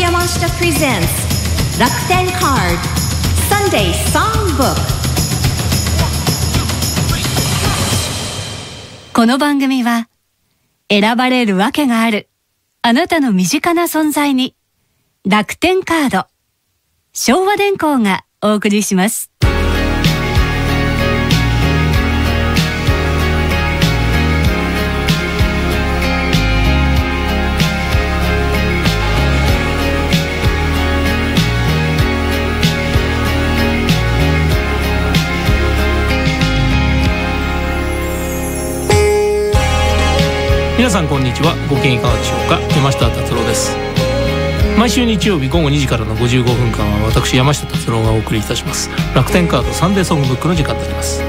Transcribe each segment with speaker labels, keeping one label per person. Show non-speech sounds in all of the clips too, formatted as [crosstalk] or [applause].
Speaker 1: 山下 presents 楽天カード Sunday Songbook
Speaker 2: この番組は選ばれるわけがあるあなたの身近な存在に楽天カード昭和電工がお送りします。
Speaker 3: 皆さんこんにちは。ご機嫌いかがでしょうか？山下達郎です。毎週日曜日午後2時からの55分間は私山下達郎がお送りいたします。楽天カードサンデーソングブックの時間になります。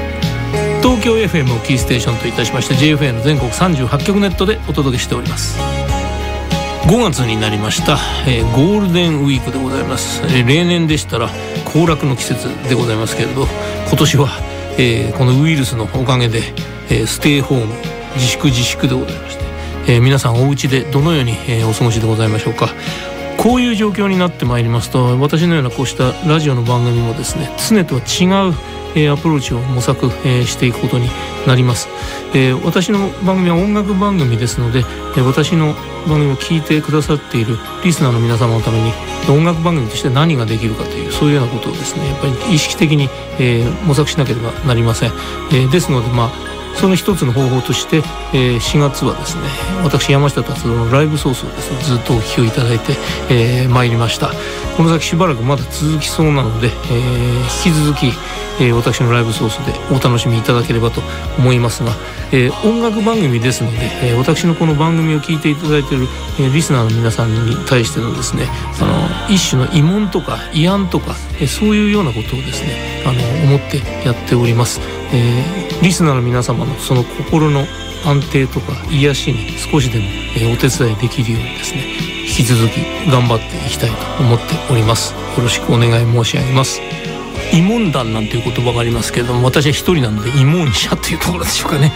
Speaker 3: 東京 FM をキーステーションといたしまして JFA の全国38局ネットでお届けしております。5月になりました、えー、ゴールデンウィークでございます、えー、例年でしたら行楽の季節でございますけれど今年は、えー、このウイルスのおかげで、えー、ステイホーム自粛自粛でございまして、えー、皆さんお家でどのように、えー、お過ごしでございましょうか。こういう状況になってまいりますと私のようなこうしたラジオの番組もですね常とは違うえアプローチを模索、えしていくことになります、え私の番組は音楽番組ですので、え私の番組を聞いてくださっているリスナーの皆様のために音楽番組として何ができるかというそういうようなことをですねやっぱり意識的に、え模索しなければなりません、えですのでまあその一つの方法として、えー、4月はですね私山下達郎のライブソースをですねずっとお聞きをいただいて、えー、参りましたこの先しばらくまだ続きそうなので、えー、引き続き、えー、私のライブソースでお楽しみいただければと思いますが、えー、音楽番組ですので、えー、私のこの番組を聞いていただいている、えー、リスナーの皆さんに対してのですねあの一種の疑問とか慰安とか、えー、そういうようなことをですねあの思ってやっております。えー、リスナーの皆様のその心の安定とか癒しに少しでも、えー、お手伝いできるようにですね引き続き頑張っていきたいと思っております。よろしくお願い申し上げます。慰問団なんていう言葉がありますけれども私は一人なので慰問者というところでしょうかね。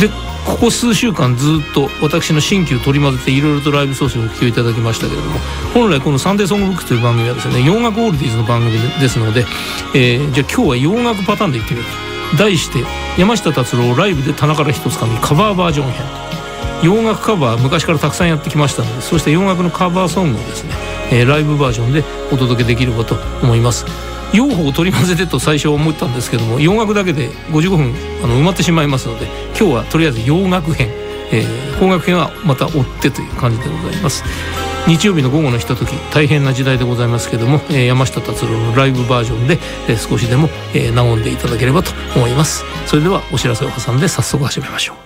Speaker 3: でここ数週間ずっと私の新旧取り混ぜていろいろとライブソースをお聞きいただきましたけれども本来この「サンデーソングブック」という番組はですね洋楽オールディーズの番組ですので、えー、じゃあ今日は洋楽パターンでいってみようと。題して山下達郎ライブで田中ら一つかみカバーバージョン編。洋楽カバー昔からたくさんやってきましたのでそうした洋楽のカバーソングをですね、えー、ライブバージョンでお届けできればと思います。用法を取り混ぜてと最初思ったんですけども洋楽だけで55分あの埋まってしまいますので今日はとりあえず洋楽編、えー、邦楽編はまた追ってという感じでございます。日曜日の午後のひととき大変な時代でございますけども、えー、山下達郎のライブバージョンで、えー、少しでも、えー、和んでいただければと思います。それではお知らせを挟んで早速始めましょう。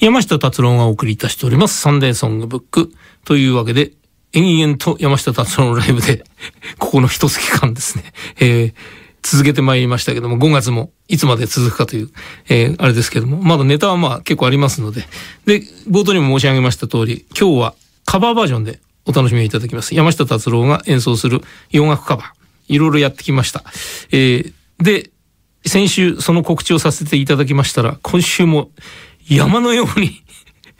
Speaker 3: 山下達郎がお送りいたしておりますサンデーソングブック。というわけで延々と山下達郎のライブで、[laughs] ここの一月間ですね、えー、続けてまいりましたけども、5月もいつまで続くかという、えー、あれですけども、まだネタはまあ結構ありますので、で、冒頭にも申し上げました通り、今日はカバーバージョンでお楽しみいただきます。山下達郎が演奏する洋楽カバー、いろいろやってきました。えー、で、先週その告知をさせていただきましたら、今週も山のように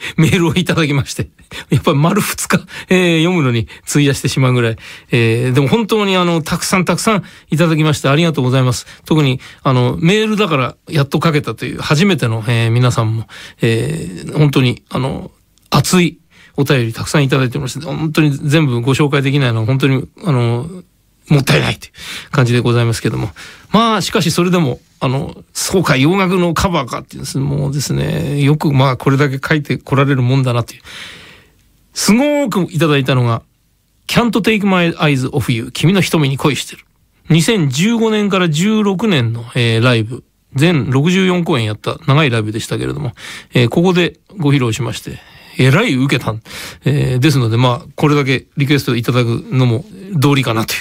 Speaker 3: [laughs] メールをいただきまして、やっぱり丸二日、えー、読むのに費やしてしまうぐらい、えー、でも本当にあの、たくさんたくさんいただきましてありがとうございます。特に、あの、メールだからやっと書けたという初めての、えー、皆さんも、え、本当に、あの、熱いお便りたくさんいただいてまして、本当に全部ご紹介できないのは本当に、あの、もったいないという感じでございますけども。まあ、しかしそれでも、あの、そうか、洋楽のカバーかっていうんですもうですね、よくまあこれだけ書いてこられるもんだなという。すごくいただいたのが、Can't Take My Eyes Off You 君の瞳に恋してる。2015年から16年の、えー、ライブ、全64公演やった長いライブでしたけれども、えー、ここでご披露しまして、えらい受けた。えー、ですので、まあ、これだけリクエストいただくのも道理かなという。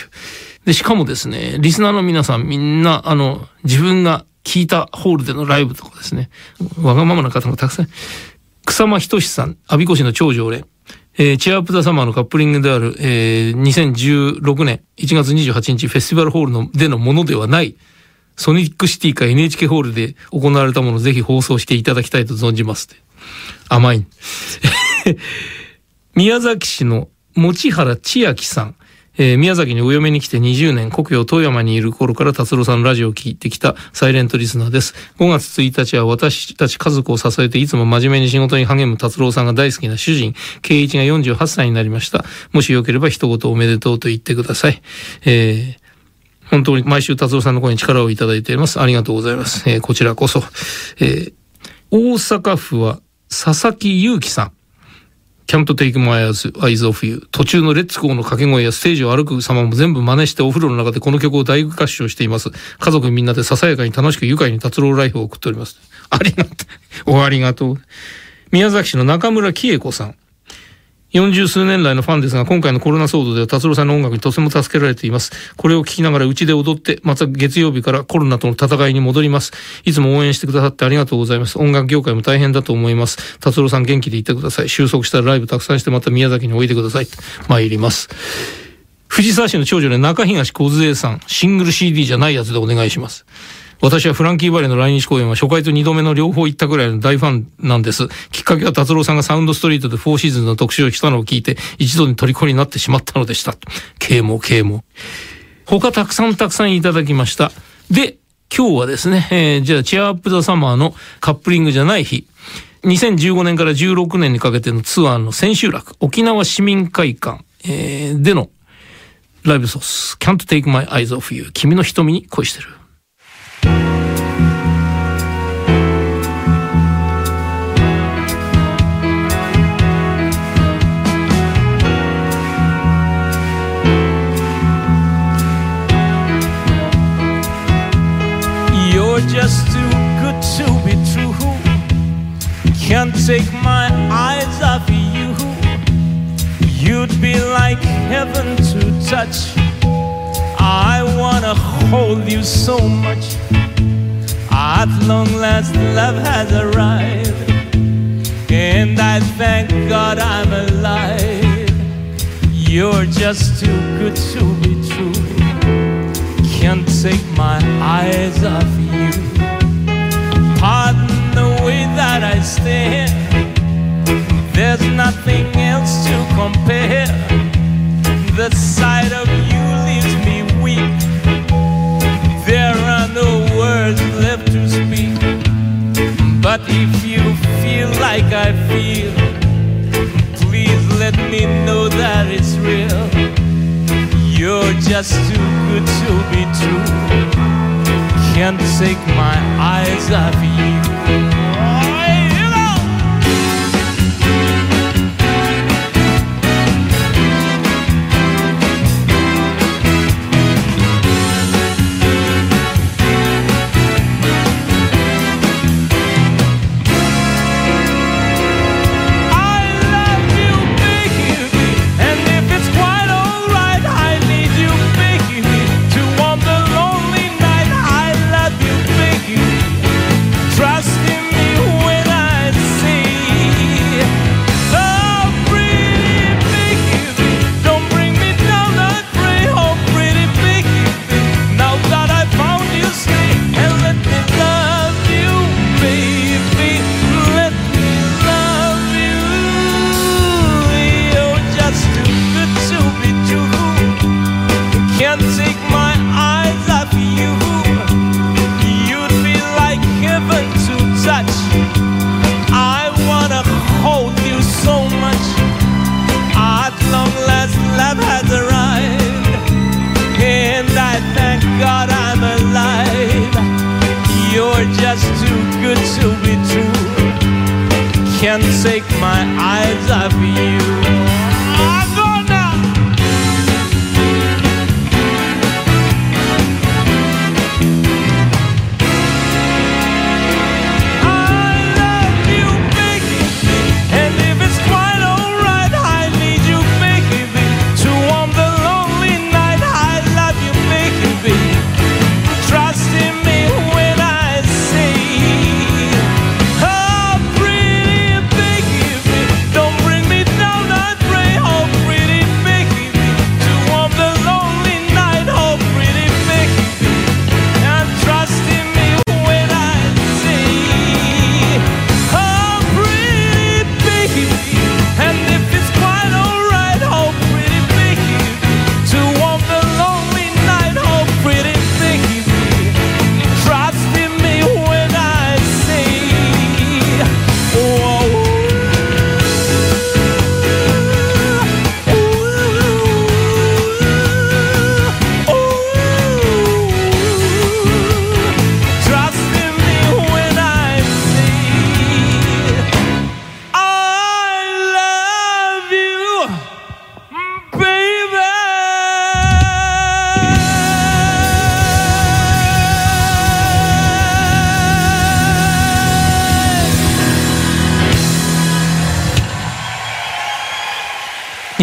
Speaker 3: で、しかもですね、リスナーの皆さんみんな、あの、自分が聞いたホールでのライブとかですね、わがままな方がたくさん、草間仁さん、阿鼻子市の長常連、えー、チェアアップザサマーのカップリングである、えー、2016年1月28日フェスティバルホールのでのものではない、ソニックシティか NHK ホールで行われたものをぜひ放送していただきたいと存じます。甘い。[laughs] 宮崎市の持原千秋さん。えー、宮崎にお嫁に来て20年、故郷富山にいる頃から達郎さんのラジオを聞いてきたサイレントリスナーです。5月1日は私たち家族を支えていつも真面目に仕事に励む達郎さんが大好きな主人、圭一が48歳になりました。もしよければ一言おめでとうと言ってください。えー本当に毎週達郎さんの声に力をいただいています。ありがとうございます。えー、こちらこそ。えー、大阪府は佐々木祐樹さん。キャントテイクマイアズ、アイズオフユー。途中の Let's go の掛け声やステージを歩く様も全部真似してお風呂の中でこの曲を大合唱しています。家族みんなでささやかに楽しく愉快に達郎ライフを送っております。ありがとう。おありがとう。宮崎市の中村喜恵子さん。40数年来のファンですが、今回のコロナ騒動では達郎さんの音楽にとても助けられています。これを聴きながらうちで踊って、また月曜日からコロナとの戦いに戻ります。いつも応援してくださってありがとうございます。音楽業界も大変だと思います。達郎さん元気でいてください。収束したらライブたくさんしてまた宮崎においでください。参ります。藤沢市の長女で中東梢さん、シングル CD じゃないやつでお願いします。私はフランキー・バレーの来日公演は初回と2度目の両方行ったぐらいの大ファンなんです。きっかけは達郎さんがサウンドストリートでフォーシーズンの特集をしたのを聞いて、一度に虜になってしまったのでした。啓蒙啓蒙。他たくさんたくさんいただきました。で、今日はですね、えー、じゃあ、チェアアップザサマーのカップリングじゃない日。2015年から16年にかけてのツアーの千秋楽、沖縄市民会館、えー、でのライブソース、Can't Take My Eyes Off You 君の瞳に恋してる。Just too good to be true. Can't take my eyes off you. You'd be like heaven to touch. I wanna hold you so much. At long last, love has arrived. And I thank God I'm alive. You're just too good to be true. Can't take my eyes off you. Pardon the way that I stand. There's nothing else to compare. The sight of you left to speak. But if you feel like I feel, please let me know that it's real. You're just too good to be true can't take my eyes off you.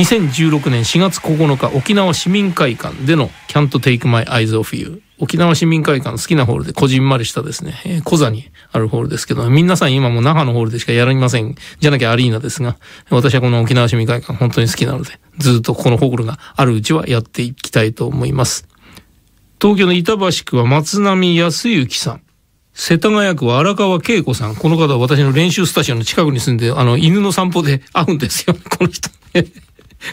Speaker 3: 2016年4月9日沖縄市民会館での Can't Take My Eyes Off You 沖縄市民会館好きなホールでこじんまりしたですね、えー、小座にあるホールですけど、皆さん今も那覇のホールでしかやりません。じゃなきゃアリーナですが、私はこの沖縄市民会館本当に好きなので、ずっとこのホールがあるうちはやっていきたいと思います。東京の板橋区は松並康之さん。世田谷区は荒川恵子さん。この方は私の練習スタジオの近くに住んで、あの、犬の散歩で会うんですよ。この人。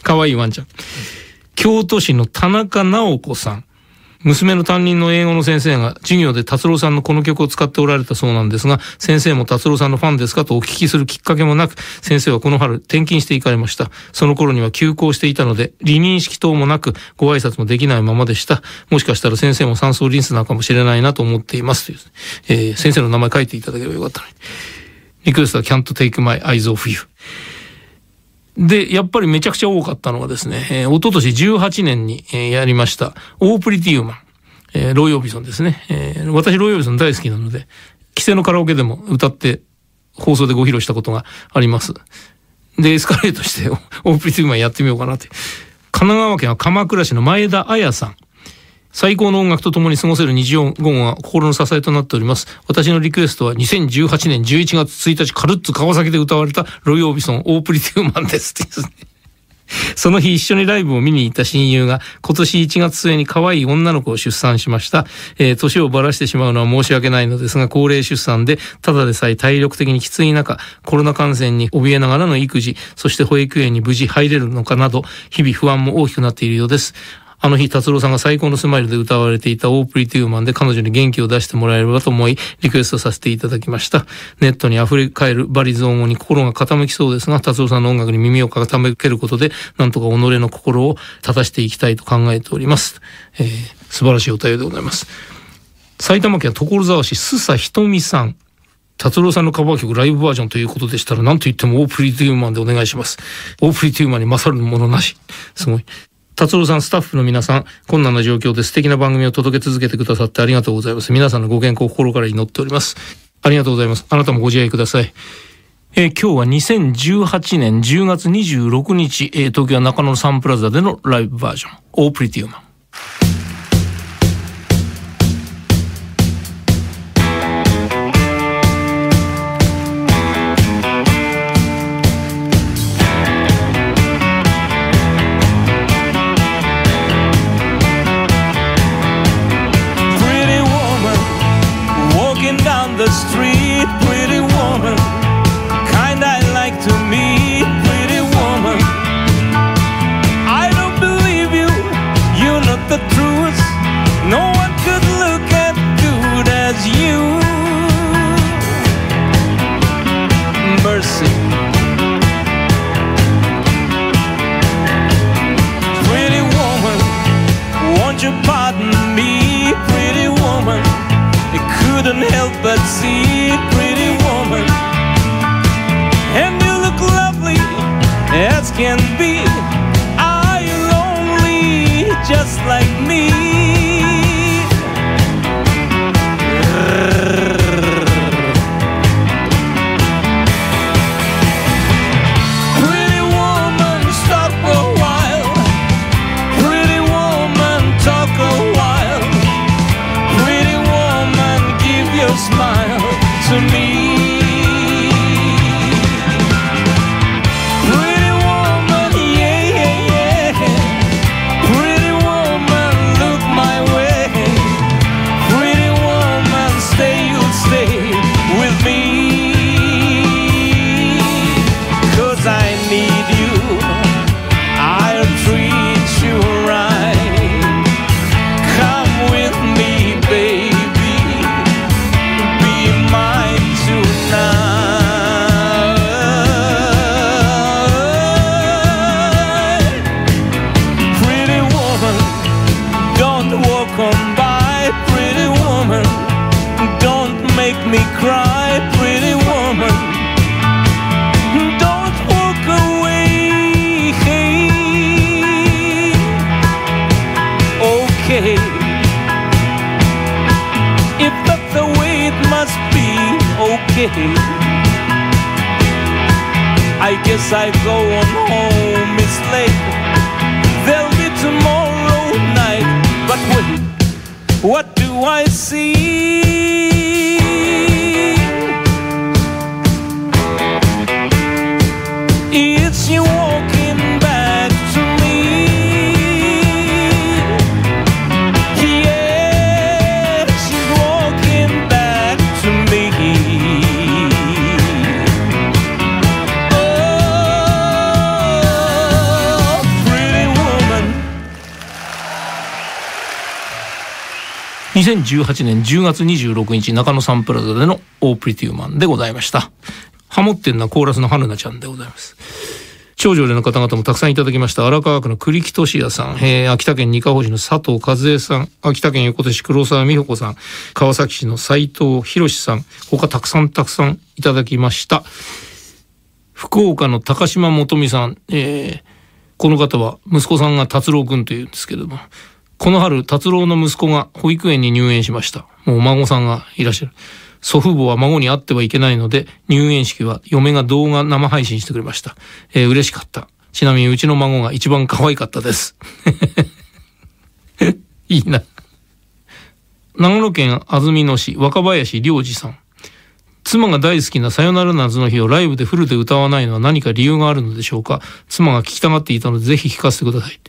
Speaker 3: かわいいワンちゃん。京都市の田中直子さん。娘の担任の英語の先生が授業で達郎さんのこの曲を使っておられたそうなんですが、先生も達郎さんのファンですかとお聞きするきっかけもなく、先生はこの春転勤していかれました。その頃には休校していたので、離任式等もなく、ご挨拶もできないままでした。もしかしたら先生も酸素リンスなのかもしれないなと思っています。という、えー、先生の名前書いていただければよかったのに。リクエストは Can't Take My Eyes Off You。で、やっぱりめちゃくちゃ多かったのがですね、えー、一昨年18年に、えー、やりました、オープリティウマン、えー、ロイ・オービソンですね。えー、私、ロイ・オービソン大好きなので、規制のカラオケでも歌って放送でご披露したことがあります。で、エスカレートしてオープリティウマンやってみようかなって。神奈川県は鎌倉市の前田彩さん。最高の音楽と共に過ごせる日常午後が心の支えとなっております。私のリクエストは2018年11月1日カルッツ川崎で歌われたロイ・オービソンオープリティウマンです。[laughs] その日一緒にライブを見に行った親友が今年1月末に可愛い女の子を出産しました。えー、年をばらしてしまうのは申し訳ないのですが、高齢出産でただでさえ体力的にきつい中、コロナ感染に怯えながらの育児、そして保育園に無事入れるのかなど、日々不安も大きくなっているようです。あの日、達郎さんが最高のスマイルで歌われていたオープリティウマンで彼女に元気を出してもらえればと思い、リクエストさせていただきました。ネットに溢れ返るバリゾーンに心が傾きそうですが、達郎さんの音楽に耳を傾けることで、なんとか己の心を立たしていきたいと考えております。えー、素晴らしいお便りでございます。埼玉県所沢市須佐ひとみさん。達郎さんのカバー曲ライブバージョンということでしたら、何と言ってもオープリティウーマンでお願いします。オープリティウーマンに勝るものなし。すごい。達郎さん、スタッフの皆さん、困難な状況で素敵な番組を届け続けてくださってありがとうございます。皆さんのご健康を心から祈っております。ありがとうございます。あなたもご自愛ください。えー、今日は2018年10月26日、えー、東京中野サンプラザでのライブバージョン、オープリティウマン。okay.
Speaker 4: I guess I go on home, it's late. There'll be tomorrow night, but wait, what do I see?
Speaker 3: 2018年10月26日中野サンプラザでのオープリティウマンでございました。ハモってんなコーラスの春菜ちゃんでございます。長女での方々もたくさんいただきました。荒川区の栗木俊也さん、えー秋田県二河市の佐藤和恵さん、秋田県横手市黒沢美穂子さん、川崎市の斉藤博さん、他たくさんたくさんいただきました。福岡の高島元美さん、えーこの方は息子さんが達郎くんというんですけども、この春、達郎の息子が保育園に入園しました。もうお孫さんがいらっしゃる。祖父母は孫に会ってはいけないので、入園式は嫁が動画生配信してくれました。えー嬉しかった。ちなみにうちの孫が一番可愛かったです。[laughs] いいな。長野県安曇野市若林良二さん。妻が大好きなさよなら夏の日をライブでフルで歌わないのは何か理由があるのでしょうか？妻が聞きたがっていたのでぜひ聞かせてください。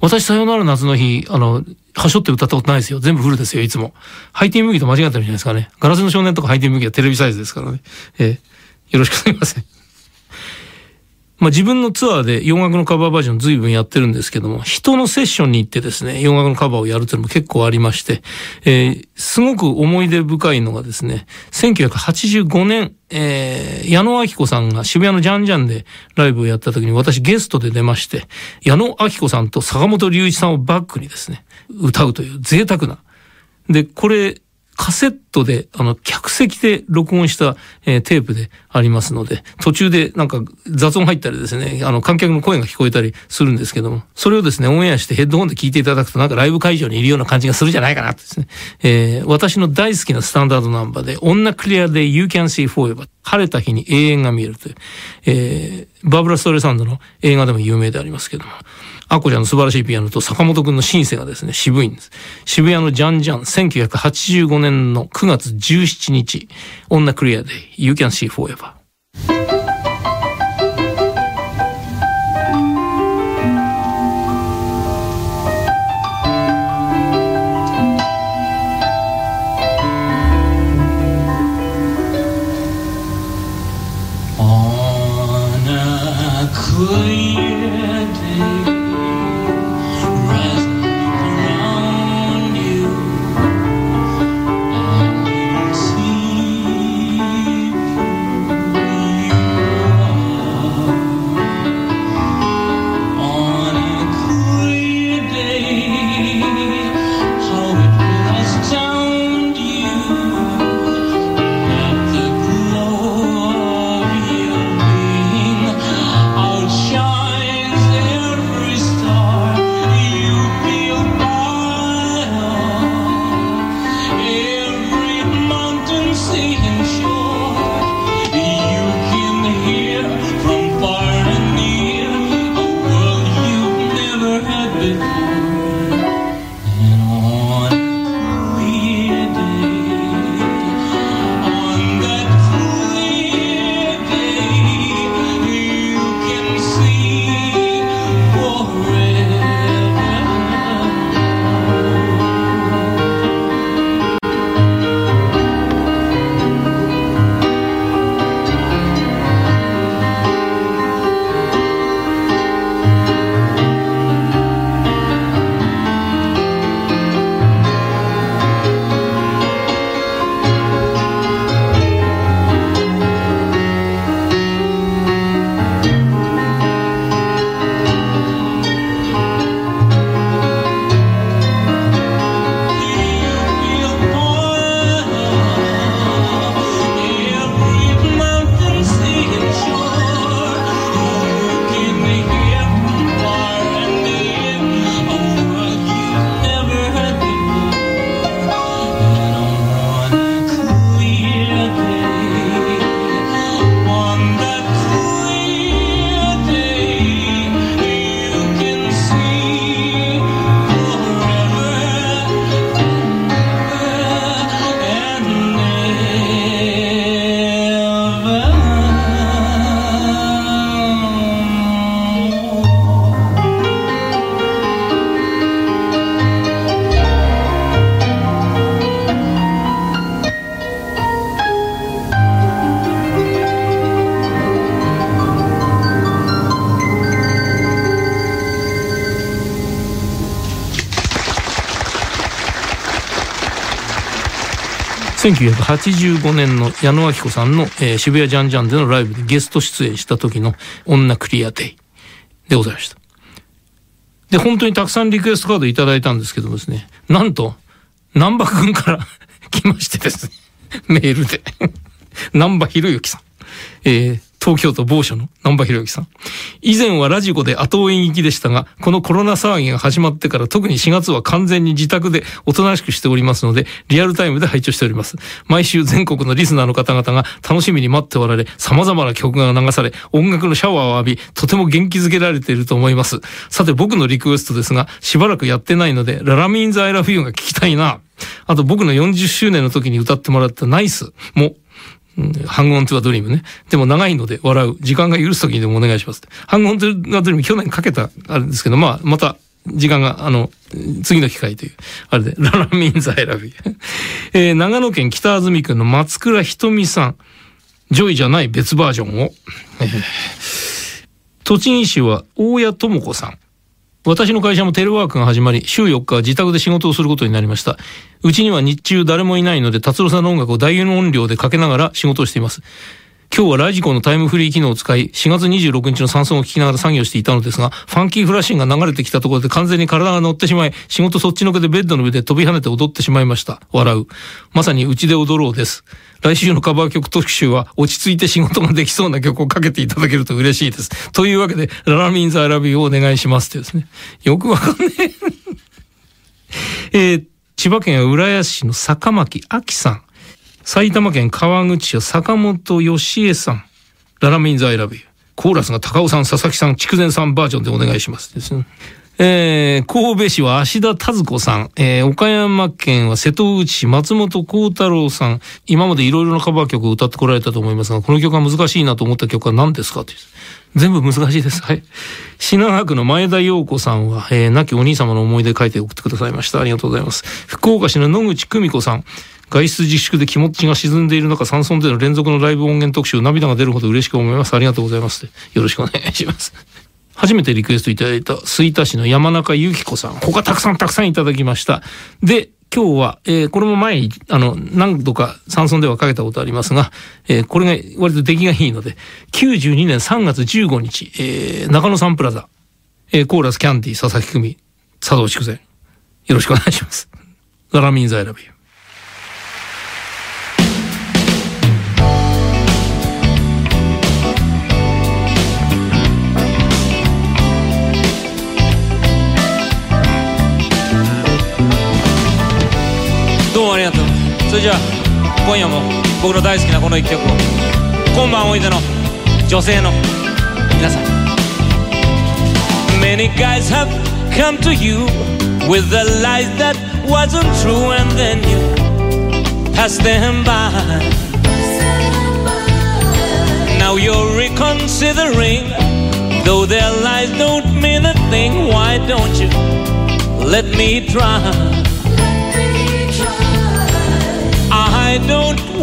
Speaker 3: 私さよなら夏の日、あの、はしょって歌ったことないですよ。全部フルですよ、いつも。ハイティー麦と間違ってるんじゃないですかね。ガラスの少年とかハイティーはテレビサイズですからね。えーよろしくお願いします。まあ自分のツアーで洋楽のカバーバージョン随分やってるんですけども、人のセッションに行ってですね、洋楽のカバーをやるというのも結構ありまして、えーすごく思い出深いのがですね、1985年、えー矢野明子さんが渋谷のジャンジャンでライブをやった時に私ゲストで出まして、矢野明子さんと坂本龍一さんをバックにですね、歌うという贅沢な。で、これ、カセットで、あの、客席で録音した、えーテープでありますので、途中でなんか雑音入ったりですね、あの、観客の声が聞こえたりするんですけども、それをですね、オンエアしてヘッドホンで聞いていただくとなんかライブ会場にいるような感じがするじゃないかなってですね。えー私の大好きなスタンダードナンバーで、女クリアで You Can See Forever、晴れた日に永遠が見えるという、えーバブラ・ストレサンドの映画でも有名でありますけども、アコちゃんの素晴らしいピアノと坂本くんのシンセがですね、渋いんです。渋谷のジャンジャン、1985年の9月17日、女クリアで You Can See Forever。1985年の矢野明子さんの、えー渋谷ジャンジャンでのライブでゲスト出演した時の女クリアデイでございました。で、本当にたくさんリクエストカードいただいたんですけどもですね、なんと、南波くんから [laughs] 来ましてですね、[laughs] メールで。南波博之さん。えー東京都某所の南波博之さん。以前はラジコで後追い行きでしたが、このコロナ騒ぎが始まってから特に4月は完全に自宅でおとなしくしておりますので、リアルタイムで拝聴しております。毎週全国のリスナーの方々が楽しみに待っておられ、様々な曲が流され、音楽のシャワーを浴び、とても元気づけられていると思います。さて僕のリクエストですが、しばらくやってないので、ララミンズ・アイラ・フィーが聞きたいな。あと僕の40周年の時に歌ってもらったナイスもハングオントゥアドリームね。でも長いので笑う。時間が許す時にでもお願いします。ハングオントゥアドリーム去年かけたあれですけど、まあ、また、時間が、あの、次の機会という、あれで、[laughs] La La Means I Love You。えー長野県北安曇郡の松倉ひとみさん。 JOY じゃない別バージョンを。えー栃木市は大谷智子さん。私の会社もテレワークが始まり、週4日は自宅で仕事をすることになりました。うちには日中誰もいないので、達郎さんの音楽を大音量でかけながら仕事をしています。今日はラジコのタイムフリー機能を使い、4月26日のサンソンを聞きながら作業していたのですが、 Funky Flushin'が流れてきたところで完全に体が乗ってしまい、仕事そっちのけでベッドの上で飛び跳ねて踊ってしまいました。笑う。まさにうちで踊ろうです。来週のカバー曲特集は落ち着いて仕事ができそうな曲をかけていただけると嬉しいです。というわけで、 La La Means I Love You をお願いしますってですね。よくわかんねえ。えー千葉県浦安市の坂巻明さん。埼玉県川口市坂本義恵さん。 La La Means I Love You。コーラスが高尾さん、佐々木さん、筑前さんバージョンでお願いしますですね。えー、神戸市は芦田田子さん、えー、岡山県は瀬戸内市松本幸太郎さん、今までいろいろなカバー曲を歌ってこられたと思いますが、この曲が難しいなと思った曲は何ですか？という。全部難しいです。はい。品川区の前田陽子さんは、えー、亡きお兄様の思い出書いて送ってくださいました。ありがとうございます。福岡市の野口久美子さん。外出自粛で気持ちが沈んでいる中、山村での連続のライブ音源特集、涙が出るほど嬉しく思います。ありがとうございます。よろしくお願いします。初めてリクエストいただいた吹田市の山中由紀子さん。他たくさんたくさんいただきました。で、今日は、えーこれも前に、あの、何度か山村ではかけたことありますが、えーこれが割と出来がいいので、92年3月15日、えー中野サンプラザ、えーコーラスキャンディー佐々木組、佐藤筑前。よろしくお願いします。ザラミンザイラ
Speaker 4: じゃあ今夜も僕の大好きなこの一曲を今晩おいでの女性の皆さん Many guys have come to you with the lies that wasn't true and then you passed them by Now you're reconsidering though their lies don't mean a thing why don't you let me try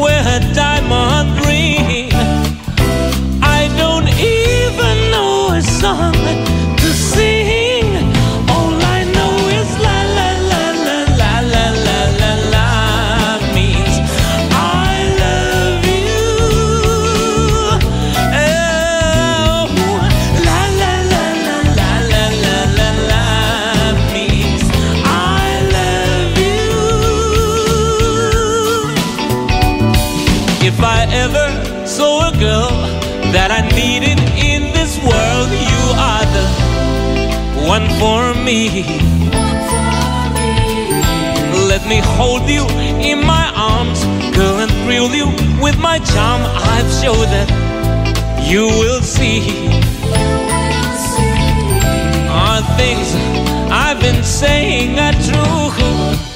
Speaker 4: Wear a diamond me. Let me hold you in my arms, girl, and thrill you with my charm. I've showed that you will see. Are things I've been saying are true?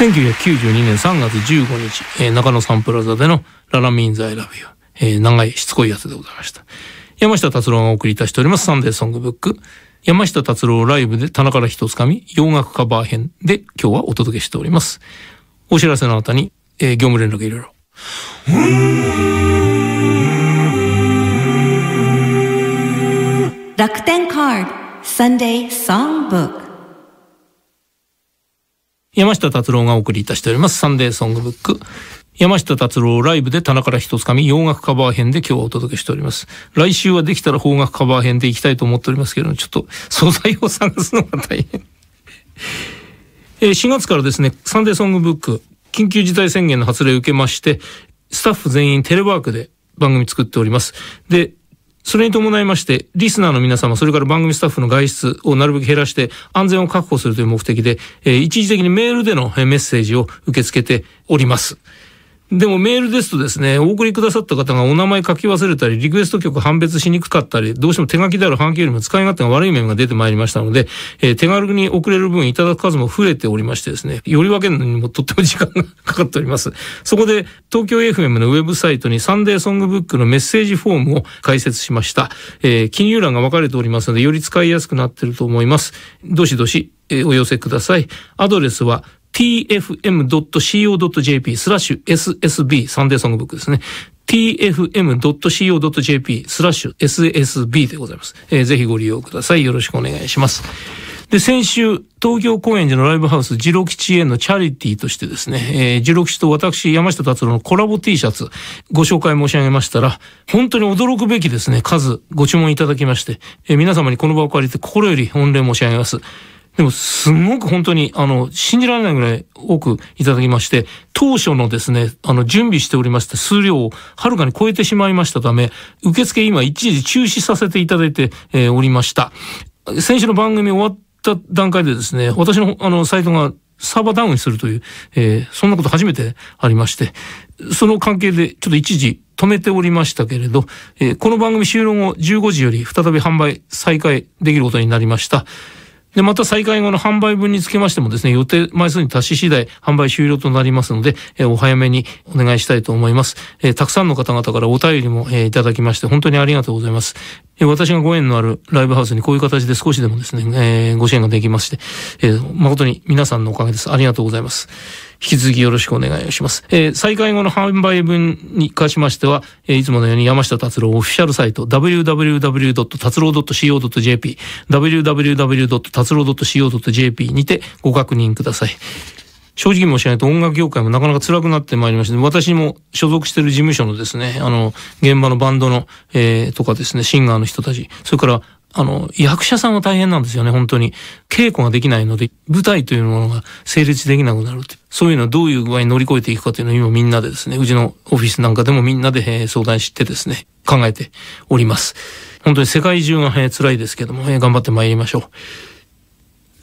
Speaker 3: 1992年3月15日、えー中野サンプラザでの La La Means I Love You、えー長いしつこいやつでございました。山下達郎がお送りいたしておりますサンデーソングブック。山下達郎ライブで棚から一つかみ洋楽カバー編で今日はお届けしております。お知らせの後に、えー業務連絡いろいろ。
Speaker 1: 楽天カード Sunday Songbook
Speaker 3: 山下達郎がお送りいたしておりますサンデーソングブック。山下達郎ライブで棚から一つかみ洋楽カバー編で今日はお届けしております。来週はできたら邦楽カバー編でいきたいと思っておりますけれども、ちょっと素材を探すのが大変。え4月からですね、サンデーソングブック、緊急事態宣言の発令を受けまして、スタッフ全員テレワークで番組作っております。で、それに伴いまして、リスナーの皆様、それから番組スタッフの外出をなるべく減らして安全を確保するという目的で、えー一時的にメールでのメッセージを受け付けております。でもメールですとですね、お送りくださった方がお名前書き忘れたり、リクエスト曲判別しにくかったり、どうしても手書きである半径よりも使い勝手が悪い面が出てまいりましたので、えー手軽に送れる分いただく数も増えておりましてですね、より分けるのにもとっても時間がかかっております。そこで、東京 FM のウェブサイトにサンデーソングブックのメッセージフォームを開設しました。えー記入欄が分かれておりますので、より使いやすくなっていると思います。どしどし、えーお寄せください。アドレスは、tfm.co.jp スラッシュ ssb サンデーソングブックですね。tfm.co.jp スラッシュ ssb でございます。えーぜひご利用ください。よろしくお願いします。で、先週、東京高円寺のライブハウス、ジロ吉へのチャリティーとしてですね、えー、ジロ吉と私、山下達郎のコラボ T シャツ、ご紹介申し上げましたら、本当に驚くべきですね、数、ご注文いただきまして、えー皆様にこの場を借りて心より御礼申し上げます。でも、すごく本当に、あの、信じられないぐらい多くいただきまして、当初のですね、あの、準備しておりました数量をはるかに超えてしまいましたため、受付今一時中止させていただいて、えーおりました。先週の番組終わった段階でですね、私のあの、サイトがサーバーダウンするという、えーそんなこと初めてありまして、その関係でちょっと一時止めておりましたけれど、えーこの番組終了後15時より再び販売再開できることになりました。で、また再開後の販売分につきましてもですね、予定枚数に達し次第販売終了となりますので、えーお早めにお願いしたいと思います。えーたくさんの方々からお便りも、えーいただきまして、本当にありがとうございます。えー私がご縁のあるライブハウスにこういう形で少しでもですね、えーご支援ができまして、えー誠に皆さんのおかげです。ありがとうございます。引き続きよろしくお願いします。えー再開後の販売分に関しましては、えーいつものように山下達郎オフィシャルサイト www. 達郎 .co.jp www. 達郎 .co.jp にてご確認ください。正直申し上げると音楽業界もなかなか辛くなってまいりまして、私も所属している事務所のですね、あの、現場のバンドの、えーとかですね、シンガーの人たち、それから、あの、役者さんは大変なんですよね、本当に。稽古ができないので、舞台というものが成立できなくなるって。そういうのをどういう具合に乗り越えていくかというのを今みんなでですね、うちのオフィスなんかでもみんなで相談してですね、考えております。本当に世界中が辛いですけども、頑張って参りましょ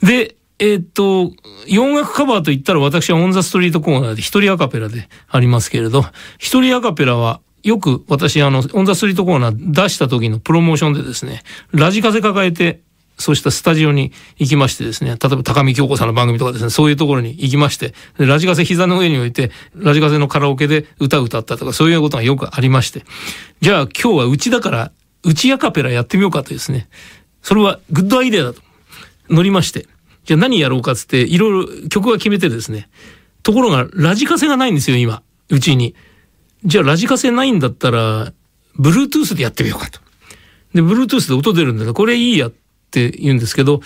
Speaker 3: う。で、えーっと、洋楽カバーと言ったら私はオンザストリートコーナーで一人アカペラでありますけれど、一人アカペラはよく私あの、オンザスリートコーナー出した時のプロモーションでですね、ラジカセ抱えて、そうしたスタジオに行きましてですね、例えば高見京子さんの番組とかですね、そういうところに行きまして、ラジカセ膝の上に置いて、ラジカセのカラオケで歌歌ったとか、そういうことがよくありまして、じゃあ今日はうちだから、うちアカペラやってみようかとですね、それはグッドアイデアだと乗りまして、じゃあ何やろうかつって、いろいろ曲は決めてですね。ところが、ラジカセがないんですよ、今。うちに。じゃあ、ラジカセないんだったら、Bluetooth でやってみようかと。で、Bluetooth で音出るんだけど、これいいやって言うんですけど、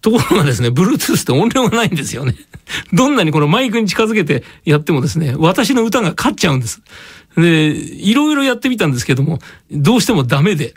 Speaker 3: ところがですね、Bluetooth って音量がないんですよね。[laughs] どんなにこのマイクに近づけてやってもですね、私の歌が勝っちゃうんです。で、いろいろやってみたんですけども、どうしてもダメで。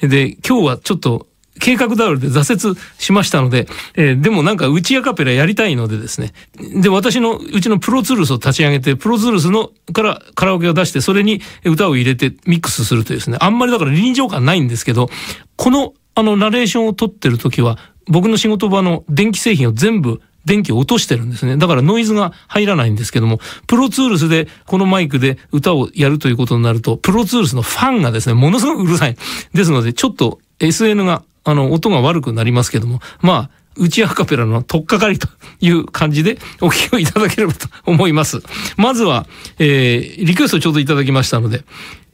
Speaker 3: で、今日はちょっと計画倒れで挫折しましたので、えーでもなんかうちアカペラやりたいのでですね。で、私のうちのプロツールスを立ち上げて、プロツールスのからカラオケを出して、それに歌を入れてミックスするというですね。あんまりだから臨場感ないんですけど、このあのナレーションを撮ってる時は、僕の仕事場の電気製品を全部電気を落としてるんですね。だからノイズが入らないんですけども、プロツールスでこのマイクで歌をやるということになると、プロツールスのファンがですね、ものすごくうるさい。ですので、ちょっと SN があの、音が悪くなりますけども、まあ、うちアカペラの取っかかりという感じでお聞きをいただければと思います。まずは、えー、リクエストをちょうどいただきましたので、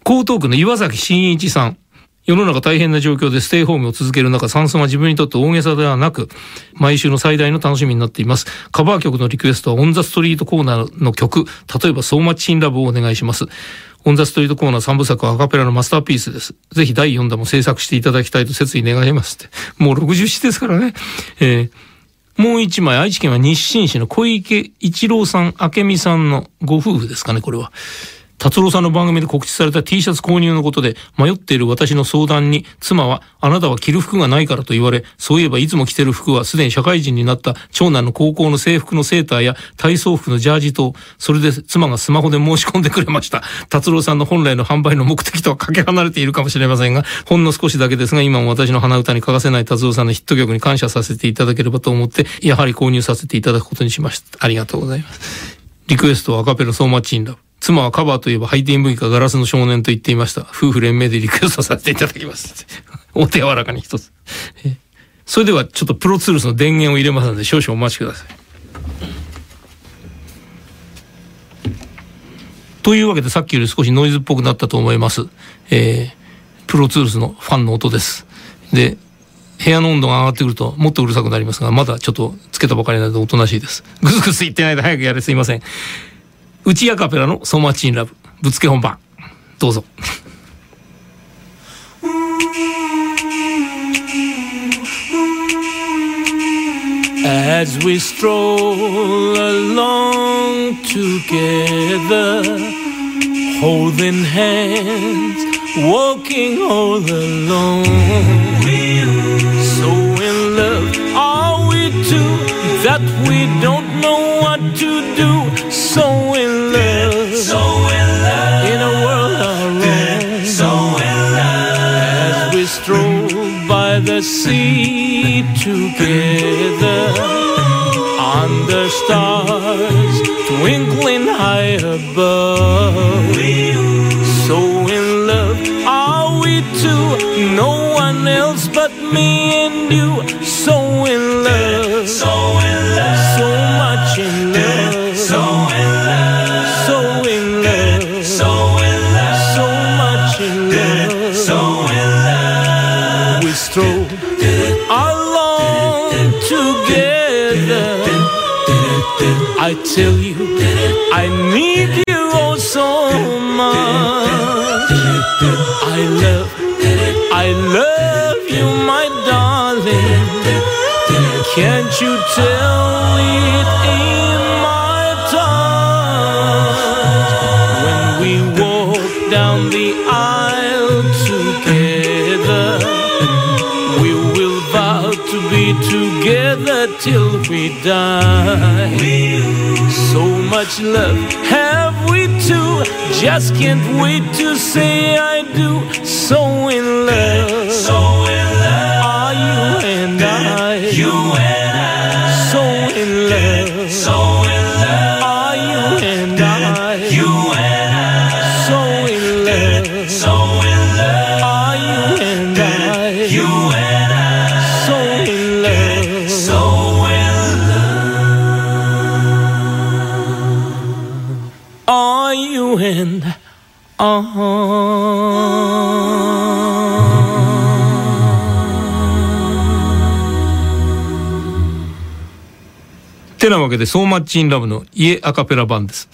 Speaker 3: 江東区の岩崎真一さん。世の中大変な状況でステイホームを続ける中、サンソンは自分にとって大げさではなく、毎週の最大の楽しみになっています。カバー曲のリクエストはオンザストリートコーナーの曲、例えばソーマッチンラブをお願いします。オンザストリートコーナー三部作はアカペラのマスターピースです。ぜひ第4弾も制作していただきたいと切に願いますって。もう60ですからね。えー、もう一枚、愛知県は日清市の小池一郎さん、明美さんのご夫婦ですかね、これは。達郎さんの番組で告知された T シャツ購入のことで迷っている私の相談に妻はあなたは着る服がないからと言われそういえばいつも着てる服はすでに社会人になった長男の高校の制服のセーターや体操服のジャージとそれで妻がスマホで申し込んでくれました達郎さんの本来の販売の目的とはかけ離れているかもしれませんがほんの少しだけですが今も私の鼻歌に欠かせない達郎さんのヒット曲に感謝させていただければと思ってやはり購入させていただくことにしました。ありがとうございます。リクエストはアカペラソーマッチインラブ妻はカバーといえばハイテンブイカガラスの少年と言っていました。夫婦連名でリクエストさせていただきます。お手柔らかに一つ。それではちょっとプロツールスの電源を入れますので少々お待ちください。というわけでさっきより少しノイズっぽくなったと思います。えー、プロツールスのファンの音です。で、部屋の温度が上がってくるともっとうるさくなりますが、まだちょっとつけたばかりなのでおとなしいです。ぐずぐず言ってないで早くやれすいません。うちアカペラのソーマッチインラブ。ぶつけ本番。どうぞ。
Speaker 4: As we stroll along together, holding hands, walking all alone. So in love are we two that we don't know what to do. The sea together, under stars twinkling high above. So in love are we two, no one else but me and you. I tell you, I need you oh so much. I love, I love you, my darling. Can't you tell it in my touch? When we walk down the aisle together, we will vow to be together till we die. Much love have we two, just can't wait to say I do. So in love, so in love are you and I. You and I. So in love, so
Speaker 3: なわけで、ソーマッチインラブの家アカペラ版です。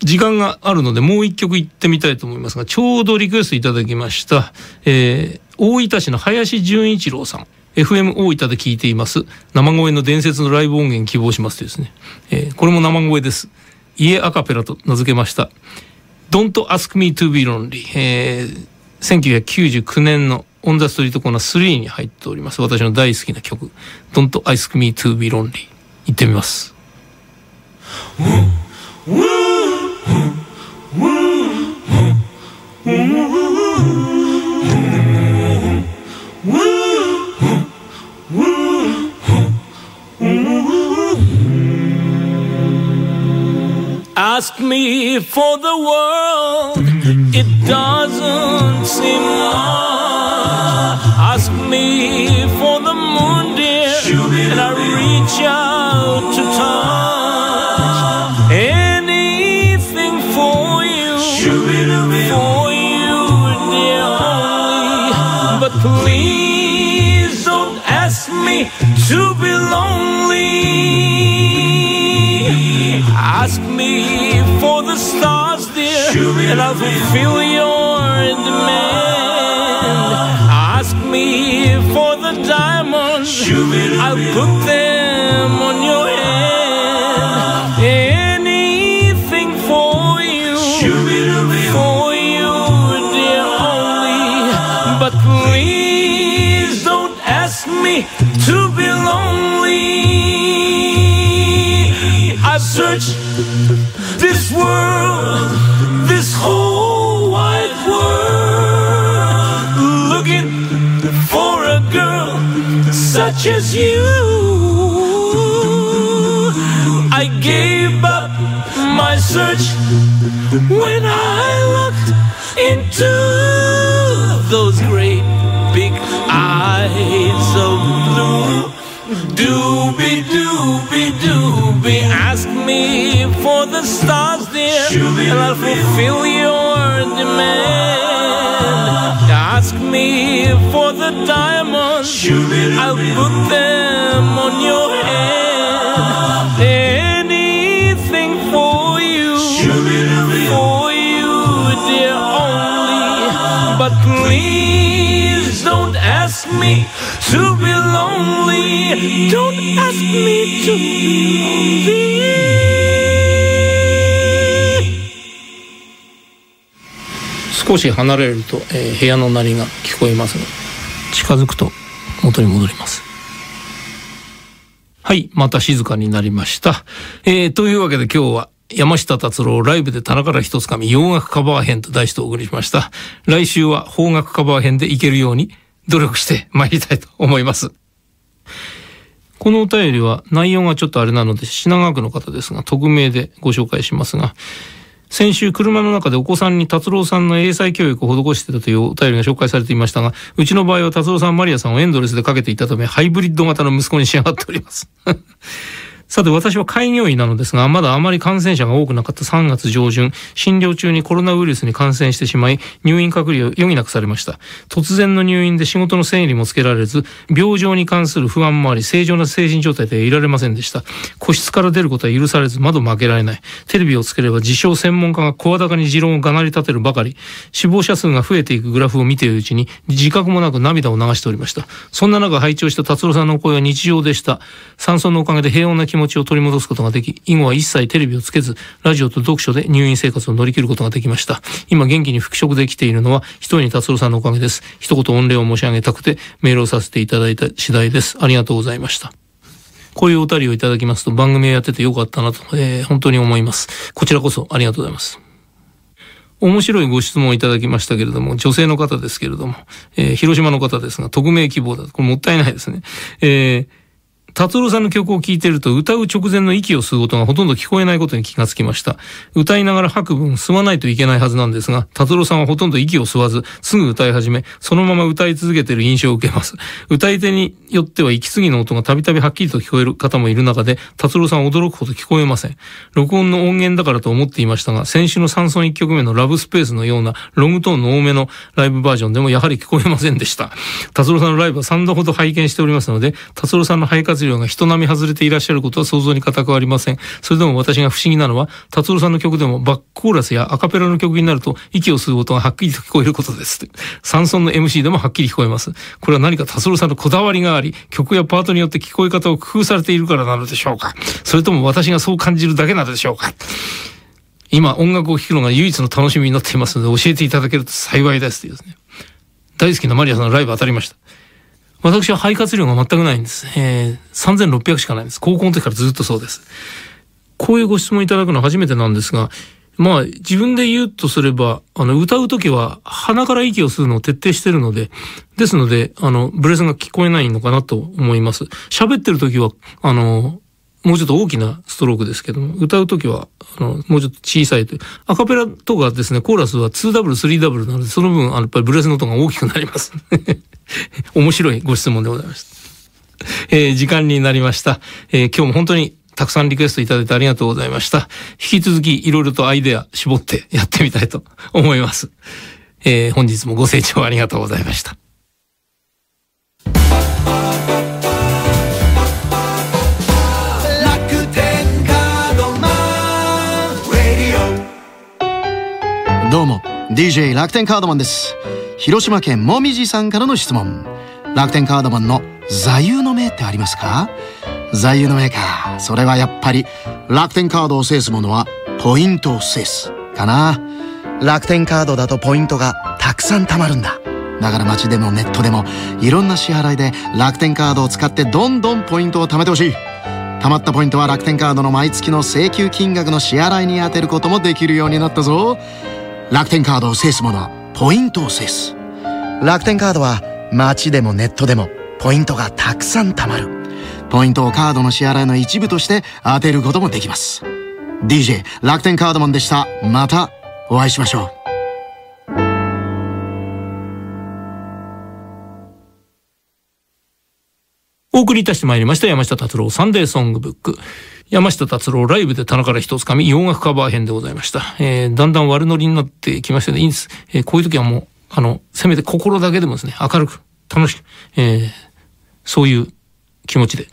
Speaker 3: 時間があるのでもう一曲行ってみたいと思いますが、ちょうどリクエストいただきました、えー、大分市の林純一郎さん。FM 大分で聞いています。生声の伝説のライブ音源希望しますとですね。えー、これも生声です。家アカペラと名付けました。Don't Ask Me to Be Lonely。えー、1999年のオンザストリートコーナー3に入っております。私の大好きな曲。Don't Ask Me to Be Lonely。行ってみます。
Speaker 4: Ask me for the world, it doesn't seem much. Ask me out to time. Anything for you, for you, dear only. But please don't ask me to be lonely. Ask me for the stars, dear, and I'll fulfill your demand. I'll put them as you. I gave up my search when I looked into those great big eyes of blue. Doobie doobie doobie, ask me for the stars, dear, and I'll fulfill please don't ask me to be lonely. Don't ask me to be.
Speaker 3: 少し離れると、えー部屋の鳴りが聞こえますが近づくと元に戻りますはいまた静かになりました、えーというわけで今日は山下達郎ライブで棚から一つかみ洋楽カバー編と題してお送りしました来週は邦楽カバー編でいけるように努力して参りたいと思いますこのお便りは内容がちょっとあれなので品川区の方ですが匿名でご紹介しますが先週車の中でお子さんに達郎さんの英才教育を施してたというお便りが紹介されていましたが、うちの場合は達郎さんマリアさんをエンドレスでかけていたため、ハイブリッド型の息子に仕上がっております。さて私は開業医なのですが、まだあまり感染者が多くなかった3月上旬、診療中にコロナウイルスに感染してしまい、入院隔離を余儀なくされました。突然の入院で仕事の整理もつけられず、病状に関する不安もあり、正常な精神状態でいられませんでした。個室から出ることは許されず、窓も開けられない。テレビをつければ自称専門家が声高に持論をがなり立てるばかり。死亡者数が増えていくグラフを見ているうちに、自覚もなく涙を流しておりました。そんな中、拝聴した達郎さんの声は日常でした。山村のおかげで平穏な気持ちを取り戻すことができ、以後は一切テレビをつけず、ラジオと読書で入院生活を乗り切ることができました。今元気に復職できているのは、一人に達郎さんのおかげです。一言御礼を申し上げたくて、メールをさせていただいた次第です。ありがとうございました。こういうお便りをいただきますと番組をやっててよかったなと、えー本当に思います。こちらこそありがとうございます。面白いご質問をいただきましたけれども、女性の方ですけれども、えー広島の方ですが、匿名希望だと。これもったいないですね。えー達郎さんの曲を聴いてると歌う直前の息を吸う音がほとんど聞こえないことに気がつきました。歌いながら吐く分吸わないといけないはずなんですが、達郎さんはほとんど息を吸わず、すぐ歌い始め、そのまま歌い続けている印象を受けます。歌い手によっては息継ぎの音がたびたびはっきりと聞こえる方もいる中で、達郎さんは驚くほど聞こえません。録音の音源だからと思っていましたが、先週の山村1曲目のラブスペースのようなロングトーンの多めのライブバージョンでもやはり聞こえませんでした。達郎さんのライブは3度ほど拝見しておりますので、達郎さんの肺活量が人並み外れていらっしゃることは想像に難くありません。それでも私が不思議なのは、達郎さんの曲でもバックコーラスやアカペラの曲になると息を吸う音がはっきりと聞こえることです。山村の MC でもはっきり聞こえます。これは何か達郎さんのこだわりがあり、曲やパートによって聞こえ方を工夫されているからなのでしょうか。それとも私がそう感じるだけなのでしょうか。今音楽を聴くのが唯一の楽しみになっていますので教えていただけると幸いですですね。大好きなマリアさんのライブ当たりました。私は肺活量が全くないんです。えー、3600しかないんです。高校の時からずっとそうです。こういうご質問いただくのは初めてなんですが、まあ、自分で言うとすれば、あの、歌う時は鼻から息を吸うのを徹底してるので、ですので、あの、ブレスが聞こえないのかなと思います。喋ってるときは、あの、もうちょっと大きなストロークですけども、歌うときは、あの、もうちょっと小さいという。アカペラとかですね、コーラスは 2W、3W なので、その分、あの、やっぱりブレスの音が大きくなります。[laughs] 面白いご質問でございました。えー時間になりました。えー今日も本当にたくさんリクエストいただいてありがとうございました。引き続きいろいろとアイデア絞ってやってみたいと思います。えー本日もご清聴ありがとうございました。
Speaker 5: どうも DJ 楽天カードマンです。広島県もみじさんからの質問。楽天カードマンの座右の銘ってありますか？座右の銘か。それはやっぱり楽天カードを制すものはポイントを制すかな。楽天カードだとポイントがたくさん貯まるんだ。だから街でもネットでもいろんな支払いで楽天カードを使ってどんどんポイントを貯めてほしい。貯まったポイントは楽天カードの毎月の請求金額の支払いに充てることもできるようになったぞ。楽天カードを制すものはポイントを制す。楽天カードは街でもネットでもポイントがたくさん貯まる。ポイントをカードの支払いの一部として当てることもできます。DJ 楽天カードマンでした。またお会いしましょう。
Speaker 3: お送りいたしてまいりました山下達郎サンデーソングブック。山下達郎ライブで棚から一つ紙洋楽カバー編でございました。えー、だんだん悪ノリになってきましたね。いいんです。えー、こういう時はもう、あの、せめて心だけでもですね、明るく、楽しく、えー、そういう気持ちで。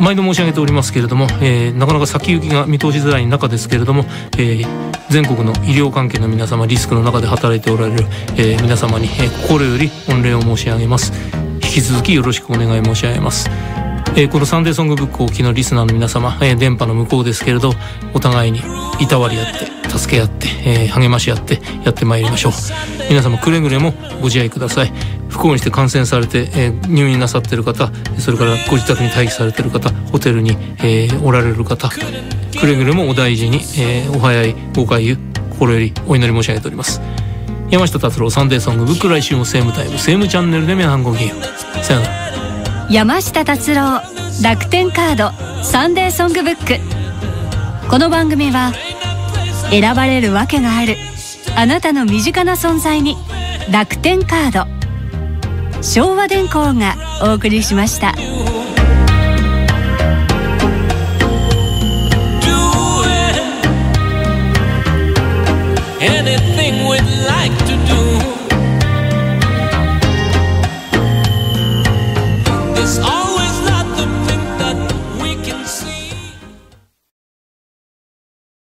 Speaker 3: 毎度申し上げておりますけれども、えーなかなか先行きが見通しづらい中ですけれども、えー全国の医療関係の皆様リスクの中で働いておられる、えー皆様に、えー心より御礼を申し上げます引き続きよろしくお願い申し上げますえーこのサンデーソングブックをお聞きのリスナーの皆様、えー電波の向こうですけれどお互いにいたわり合って助け合って、えー励まし合ってやってまいりましょう。皆様くれぐれもご自愛ください。不幸にして感染されて、えー入院なさってる方それからご自宅に待機されてる方ホテルに、えーおられる方くれぐれもお大事に、えーお早いご回遊心よりお祈り申し上げております。山下達郎サンデーソングブック来週もセームタイムセームチャンネルで皆さんごきげんよう。さよなら。
Speaker 2: 山下達郎楽天カードサンデーソングブック。この番組は選ばれるわけがあるあなたの身近な存在に楽天カード。昭和電工がお送りしました。
Speaker 4: Anything Oh. all.